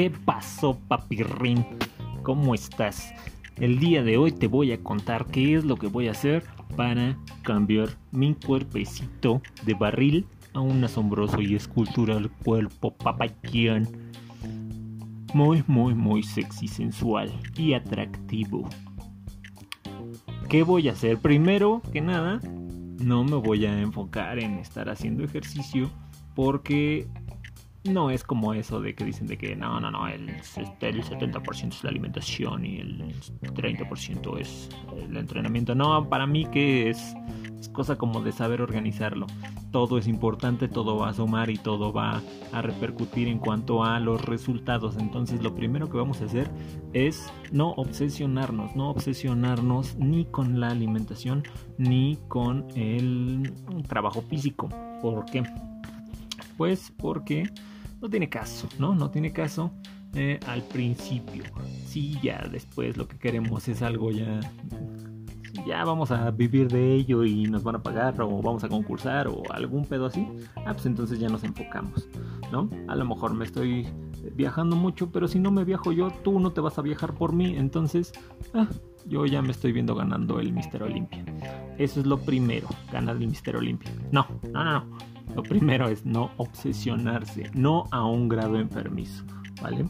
¿Qué pasó, papirrín? ¿Cómo estás? El día de hoy te voy a contar qué es lo que voy a hacer para cambiar mi cuerpecito de barril a un asombroso y escultural cuerpo papayón. Muy, muy, muy sexy, sensual y atractivo. ¿Qué voy a hacer? Primero que nada, no me voy a enfocar en estar haciendo ejercicio porque no es como eso de que dicen de que no, no, no, el, el 70% es la alimentación y el 30% es el entrenamiento. No, para mí que es, es, cosa como de saber organizarlo. Todo es importante, todo va a sumar y todo va a repercutir en cuanto a los resultados. Entonces lo primero que vamos a hacer es no obsesionarnos, no obsesionarnos ni con la alimentación ni con el trabajo físico. ¿Por qué? Pues porque no tiene caso, ¿no? No tiene caso eh, al principio. Sí, ya después lo que queremos es algo ya. Ya vamos a vivir de ello y nos van a pagar o vamos a concursar o algún pedo así. Ah, pues entonces ya nos enfocamos, ¿no? A lo mejor me estoy viajando mucho, pero si no me viajo yo, tú no te vas a viajar por mí. Entonces, ah, yo ya me estoy viendo ganando el Mister Olimpia. Eso es lo primero, ganar el Mister Olimpia. No, no, no, no. Lo primero es no obsesionarse, no a un grado enfermizo, ¿vale?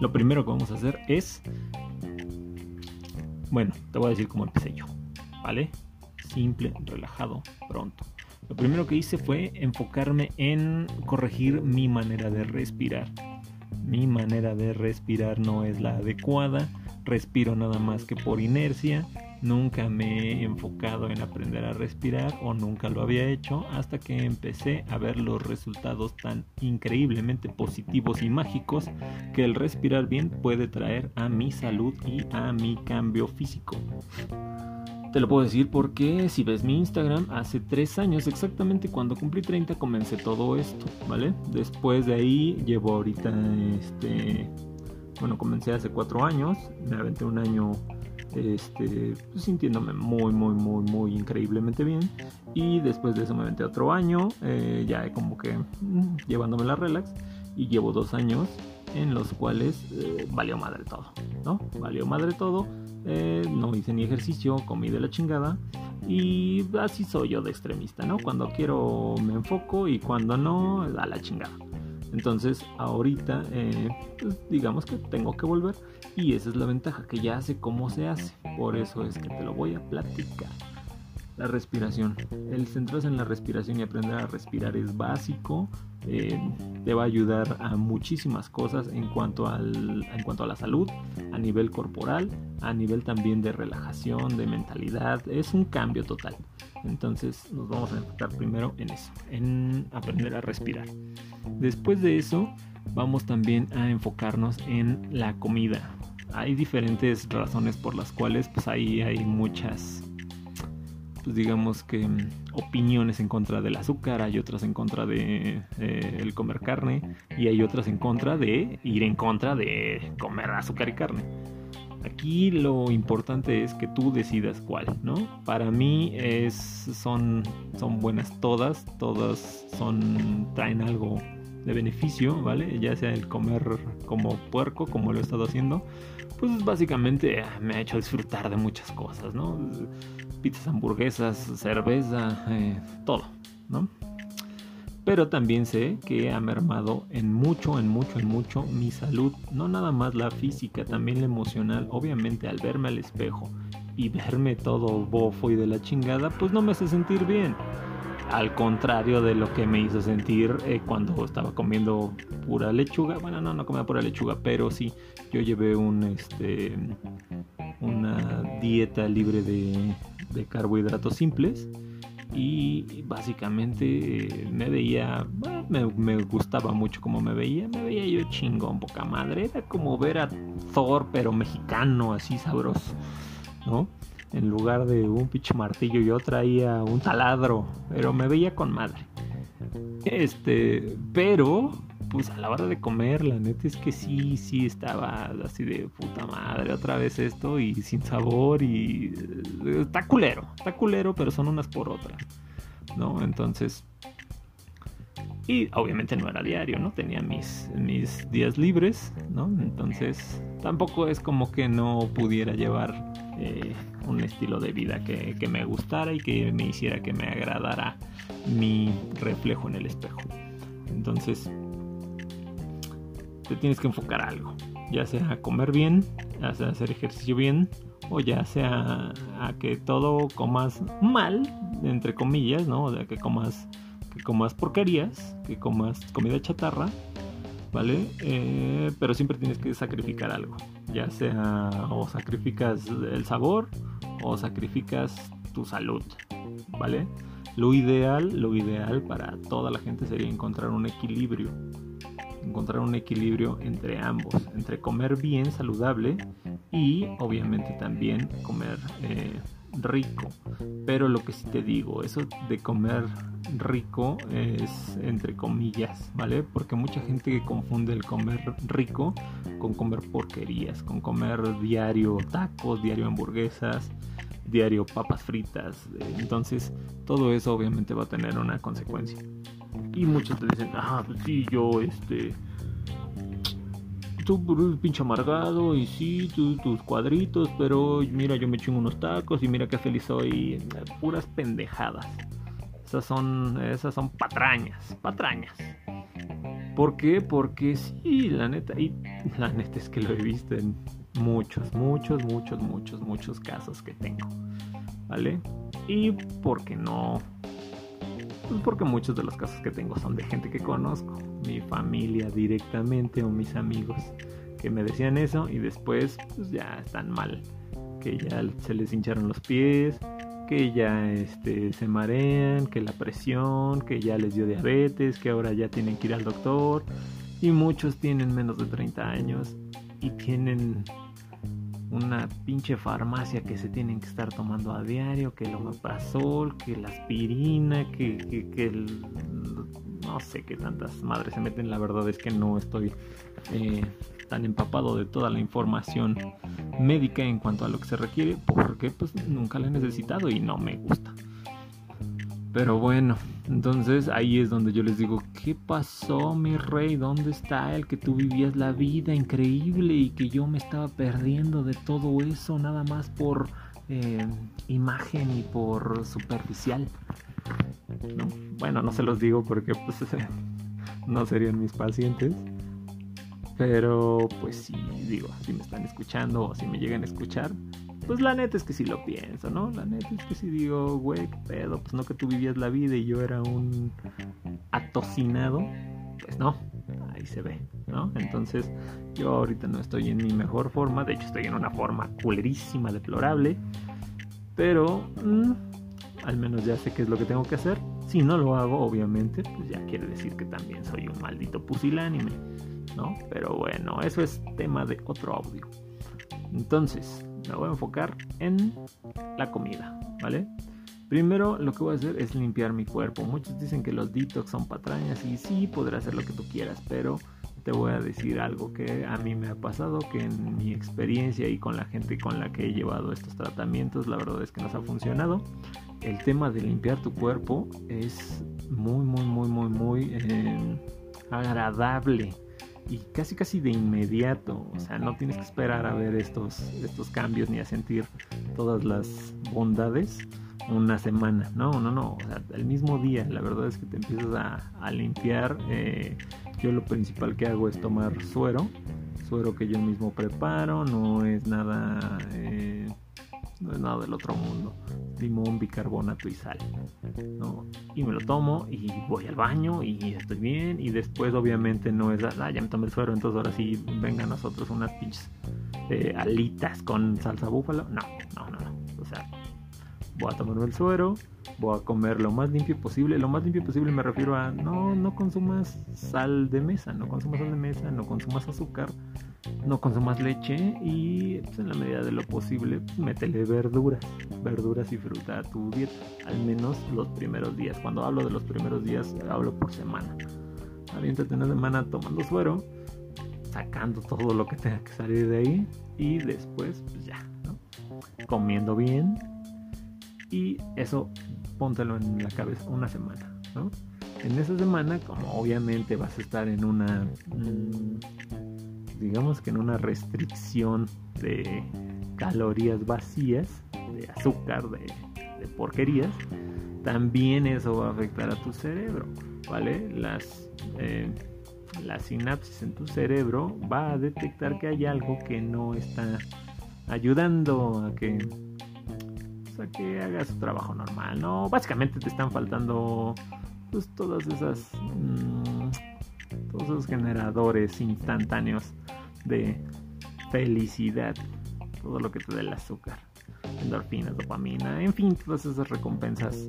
Lo primero que vamos a hacer es, bueno, te voy a decir cómo empecé yo, ¿vale? Simple, relajado, pronto. Lo primero que hice fue enfocarme en corregir mi manera de respirar. Mi manera de respirar no es la adecuada, respiro nada más que por inercia Nunca me he enfocado en aprender a respirar o nunca lo había hecho hasta que empecé a ver los resultados tan increíblemente positivos y mágicos que el respirar bien puede traer a mi salud y a mi cambio físico. Te lo puedo decir porque si ves mi Instagram, hace 3 años, exactamente cuando cumplí 30, comencé todo esto, ¿vale? Después de ahí llevo ahorita, este, bueno, comencé hace 4 años, me aventé un año este, pues, sintiéndome muy, muy, muy, muy increíblemente bien. Y después de eso me aventé otro año, eh, ya como que mm, llevándome la relax. Y llevo dos años en los cuales eh, valió madre todo, ¿no? Valió madre todo. Eh, no hice ni ejercicio, comí de la chingada. Y así soy yo de extremista, ¿no? Cuando quiero me enfoco y cuando no, a la chingada. Entonces ahorita eh, pues, digamos que tengo que volver y esa es la ventaja que ya sé cómo se hace. Por eso es que te lo voy a platicar. La respiración. El centrarse en la respiración y aprender a respirar es básico. Eh, te va a ayudar a muchísimas cosas en cuanto, al, en cuanto a la salud, a nivel corporal, a nivel también de relajación, de mentalidad. Es un cambio total. Entonces nos vamos a enfocar primero en eso, en aprender a respirar. Después de eso, vamos también a enfocarnos en la comida. Hay diferentes razones por las cuales pues ahí hay muchas pues digamos que mm, opiniones en contra del azúcar, hay otras en contra de eh, el comer carne y hay otras en contra de ir en contra de comer azúcar y carne. Aquí lo importante es que tú decidas cuál, ¿no? Para mí es, son, son buenas todas, todas son, traen algo de beneficio, ¿vale? Ya sea el comer como puerco, como lo he estado haciendo, pues básicamente ah, me ha hecho disfrutar de muchas cosas, ¿no? Pizzas, hamburguesas, cerveza, eh, todo, ¿no? Pero también sé que ha mermado en mucho, en mucho, en mucho mi salud, no nada más la física, también la emocional, obviamente al verme al espejo y verme todo bofo y de la chingada, pues no me hace sentir bien. Al contrario de lo que me hizo sentir eh, cuando estaba comiendo pura lechuga. Bueno, no, no comía pura lechuga, pero sí, yo llevé este, una dieta libre de, carbohidratos simples y básicamente eh, me veía, me, me, gustaba mucho como me veía, me veía yo chingón, poca madre, era como ver a Thor pero mexicano, así sabroso, ¿no? en lugar de un pinche martillo yo traía un taladro, pero me veía con madre. Este, pero pues a la hora de comer, la neta es que sí, sí estaba así de puta madre, otra vez esto y sin sabor y eh, está culero, está culero, pero son unas por otras, ¿no? Entonces, Y obviamente no era diario, ¿no? Tenía mis, mis días libres, ¿no? Entonces tampoco es como que no pudiera llevar eh, un estilo de vida que, que, me gustara y que me hiciera que me agradara mi reflejo en el espejo. Entonces, te tienes que enfocar a algo, ya sea comer bien, ya hacer ejercicio bien, o ya sea a que todo comas mal, entre comillas, ¿no? O sea, que comas que comas porquerías, que comas comida chatarra, ¿vale? Eh, pero siempre tienes que sacrificar algo, ya sea o sacrificas el sabor o sacrificas tu salud, ¿vale? Lo ideal, lo ideal para toda la gente sería encontrar un equilibrio, encontrar un equilibrio entre ambos, entre comer bien, saludable y obviamente también comer eh, rico. Pero lo que sí te digo, eso de comer rico es entre comillas, ¿vale? Porque mucha gente confunde el comer rico con comer porquerías, con comer diario tacos, diario hamburguesas, diario papas fritas. Entonces, todo eso obviamente va a tener una consecuencia. Y muchos te dicen, ah, pues sí, yo este tú pinche amargado y sí, tus cuadritos, pero mira, yo me chingo unos tacos y mira qué feliz soy. Puras pendejadas. Esas son, esas son patrañas, patrañas. ¿Por qué? Porque sí, la neta, y la neta es que lo he visto en muchos, muchos, muchos, muchos, muchos casos que tengo. ¿Vale? Y porque no pues porque muchos de los casos que tengo son de gente que conozco, mi familia directamente o mis amigos que me decían eso y después pues ya están mal, que ya se les hincharon los pies, que ya este, se marean, que la presión, que ya les dio diabetes, que ahora ya tienen que ir al doctor y muchos tienen menos de 30 años y tienen una pinche farmacia que se tienen que estar tomando a diario, que el omeprazol, que la aspirina, que, que, el, no sé qué tantas madres se meten, la verdad es que no estoy eh, tan empapado de toda la información médica en cuanto a lo que se requiere, porque pues nunca la he necesitado y no me gusta. Pero bueno, entonces ahí es donde yo les digo, ¿qué pasó mi rey? ¿Dónde está el que tú vivías la vida increíble y que yo me estaba perdiendo de todo eso nada más por eh, imagen y por superficial? Bueno, no se los digo porque pues no serían mis pacientes. Pero pues sí, digo, si me están escuchando o si me llegan a escuchar, pues la neta es que sí lo pienso, ¿no? La neta es que sí digo, güey, pedo, pues no que tú vivías la vida y yo era un atocinado, pues no, ahí se ve, ¿no? Entonces yo ahorita no estoy en mi mejor forma, de hecho estoy en una forma culerísima, deplorable, pero mm, al menos ya sé qué es lo que tengo que hacer. Si no lo hago, obviamente, pues ya quiere decir que también soy un maldito pusilánime, ¿no? Pero bueno, eso es tema de otro audio. Entonces, me voy a enfocar en la comida, ¿vale? Primero lo que voy a hacer es limpiar mi cuerpo. Muchos dicen que los detox son patrañas y sí, podrás hacer lo que tú quieras, pero te voy a decir algo que a mí me ha pasado, que en mi experiencia y con la gente con la que he llevado estos tratamientos, la verdad es que nos ha funcionado. El tema de limpiar tu cuerpo es muy, muy, muy, muy, muy eh, agradable y casi casi de inmediato, o sea, no tienes que esperar a ver estos, estos cambios ni a sentir todas las bondades una semana, no, no, no, o sea, el mismo día, la verdad es que te empiezas a, limpiar, eh, yo lo principal que hago es tomar suero, suero que yo mismo preparo, no es nada... Eh, no es nada del otro mundo. Limón, bicarbonato y sal. ¿no? Y me lo tomo y voy al baño y estoy bien. Y después, obviamente, no es, ah, ya me tomé el suero, entonces ahora sí vengan nosotros unas pinches eh, alitas con salsa búfalo. No, no, no, no. O sea, voy a tomarme el suero, voy a comer lo más limpio posible. Lo más limpio posible me refiero a no, no consumas sal de mesa, no consumas sal de mesa, no consumas azúcar no consumas leche y pues, en la medida de lo posible métele verduras, verduras y fruta a tu dieta, al menos los primeros días. Cuando hablo de los primeros días hablo por semana. Aviéntate una semana tomando suero, sacando todo lo que tenga que salir de ahí y después pues ya, comiendo bien y eso póntelo en la cabeza una semana, ¿no? En esa semana, como obviamente vas a estar en una, mm, digamos que en una restricción de calorías vacías, de azúcar, de, porquerías, también eso va a afectar a tu cerebro, ¿vale? Las, eh, la sinapsis en tu cerebro va a detectar que hay algo que no está ayudando a que a que hagas tu trabajo normal, ¿no? Básicamente te están faltando pues todas esas mm, todos esos generadores instantáneos de felicidad, todo lo que te da el azúcar, endorfinas, dopamina, en fin, todas esas recompensas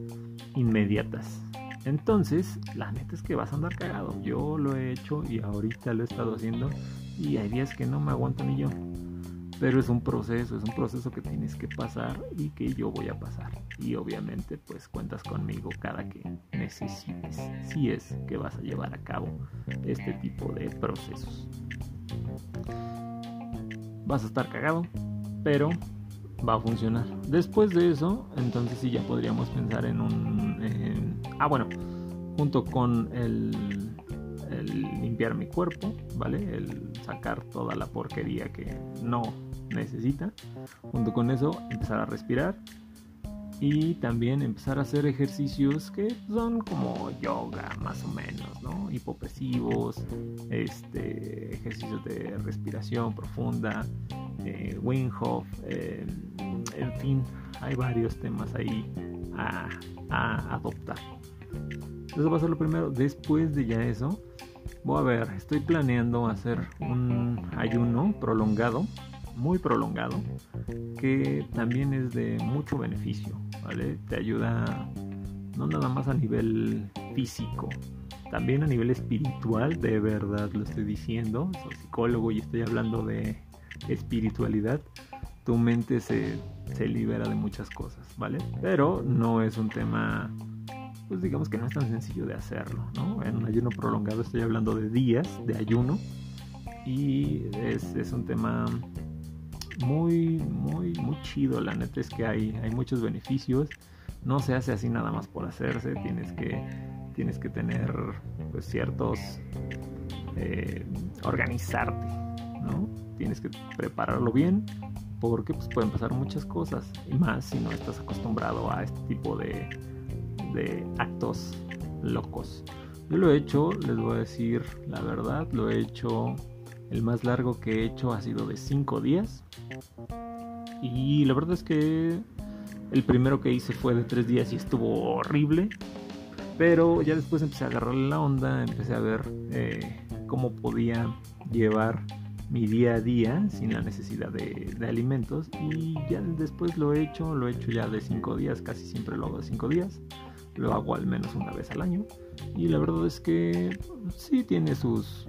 inmediatas. Entonces, la neta es que vas a andar cagado. Yo lo he hecho y ahorita lo he estado haciendo y hay días que no me aguanto ni yo. Pero es un proceso, es un proceso que tienes que pasar y que yo voy a pasar. Y obviamente pues cuentas conmigo cada que necesites, si es que vas a llevar a cabo este tipo de procesos. Vas a estar cagado, pero va a funcionar. Después de eso, entonces sí ya podríamos pensar en un... ah, bueno, junto con el el limpiar mi cuerpo, ¿vale? El sacar toda la porquería que no necesita. Junto con eso, empezar a respirar y también empezar a hacer ejercicios que son como yoga, más o menos, ¿no? Hipopresivos, este, ejercicios de respiración profunda, eh, Wim eh, en fin, hay varios temas ahí a, a adoptar. Eso va a ser lo primero. Después de ya eso, voy a ver, estoy planeando hacer un ayuno prolongado, muy prolongado, que también es de mucho beneficio, ¿vale? Te ayuda no nada más a nivel físico, también a nivel espiritual, de verdad lo estoy diciendo, soy psicólogo y estoy hablando de espiritualidad, tu mente se, se libera de muchas cosas, ¿vale? Pero no es un tema pues digamos que no es tan sencillo de hacerlo, ¿no? En un ayuno prolongado estoy hablando de días de ayuno y es, un tema muy, muy, muy chido, la neta es que hay, hay muchos beneficios, no se hace así nada más por hacerse, tienes que, tienes que tener pues ciertos, eh, organizarte, ¿no? Tienes que prepararlo bien porque pues pueden pasar muchas cosas y más si no estás acostumbrado a este tipo de de actos locos. Yo lo he hecho, les voy a decir la verdad, lo he hecho, el más largo que he hecho ha sido de 5 días. Y la verdad es que el primero que hice fue de 3 días y estuvo horrible. Pero ya después empecé a agarrarle la onda, empecé a ver eh, cómo podía llevar mi día a día sin la necesidad de, de, alimentos y ya después lo he hecho, lo he hecho ya de 5 días, casi siempre lo hago de 5 días lo hago al menos una vez al año. Y la verdad es que sí tiene sus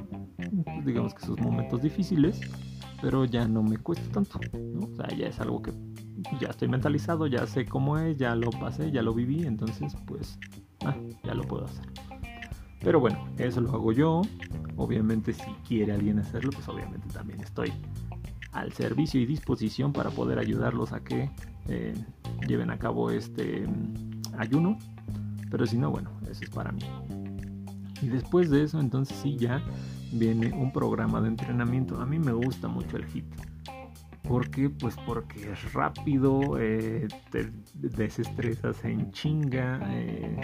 digamos que sus momentos difíciles pero ya no me cuesta tanto o sea ya es algo que ya estoy mentalizado ya sé cómo es ya lo pasé ya lo viví entonces pues ah, ya lo puedo hacer. Pero bueno eso lo hago yo. Obviamente si quiere alguien hacerlo pues obviamente también estoy al servicio y disposición para poder ayudarlos a que eh, lleven a cabo este mm, ayuno pero si no, bueno, eso es para mí. Y después de eso, entonces sí, ya viene un programa de entrenamiento. A mí me gusta mucho el HIT. ¿Por qué? Pues porque es rápido, eh, te desestresas en chinga, eh,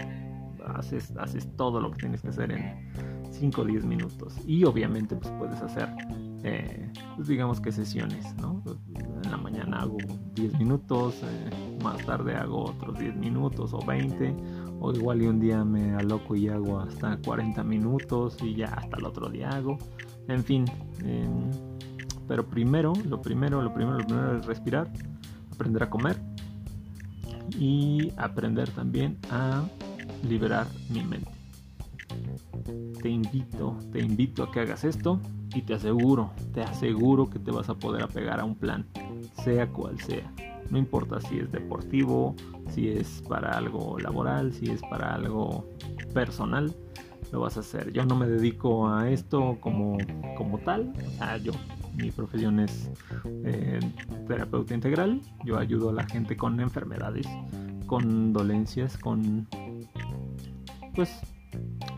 haces, haces todo lo que tienes que hacer en 5 o 10 minutos. Y obviamente pues puedes hacer, eh, pues digamos que sesiones, ¿no? En la mañana hago 10 minutos, más tarde hago otros 10 minutos o 20 o igual y un día me aloco y hago hasta 40 minutos y ya hasta el otro día hago. En fin, em, pero primero, lo primero, lo primero, lo primero es respirar, aprender a comer y aprender también a liberar mi mente. Te invito, te invito a que hagas esto y te aseguro, te aseguro que te vas a poder apegar a un plan, sea cual sea. No importa si es deportivo, si es para algo laboral, si es para algo personal, lo vas a hacer. Yo no me dedico a esto como, como tal, sea, yo, mi profesión es eh, terapeuta integral, yo ayudo a la gente con enfermedades, con dolencias, con, pues,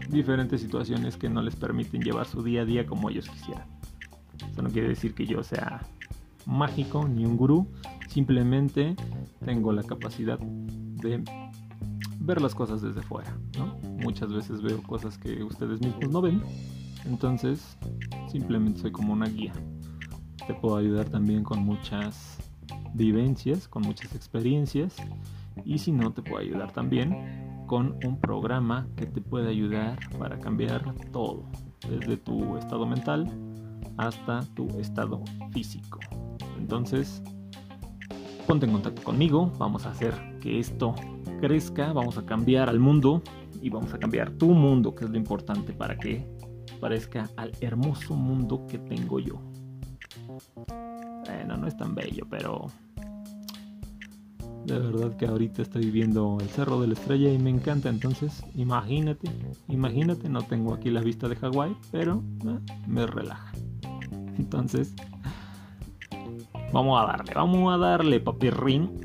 diferentes situaciones que no les permiten llevar su día a día como ellos quisieran. Eso no quiere decir que yo sea mágico ni un gurú, simplemente tengo la capacidad de ver las cosas desde fuera, Muchas veces veo cosas que ustedes mismos no ven, entonces simplemente soy como una guía. Te puedo ayudar también con muchas vivencias, con muchas experiencias y si no te puedo ayudar también con un programa que te puede ayudar para cambiar todo, desde tu estado mental hasta tu estado físico. Entonces, ponte en contacto conmigo, vamos a hacer que esto crezca, vamos a cambiar al mundo y vamos a cambiar tu mundo, que es lo importante para que parezca al hermoso mundo que tengo yo. Bueno, no es tan bello, pero de verdad que ahorita estoy viendo el Cerro de la Estrella y me encanta. Entonces, imagínate, imagínate, no tengo aquí la vista de Hawái, pero eh, me relaja. Entonces, vamos a darle, vamos a darle, papirrín.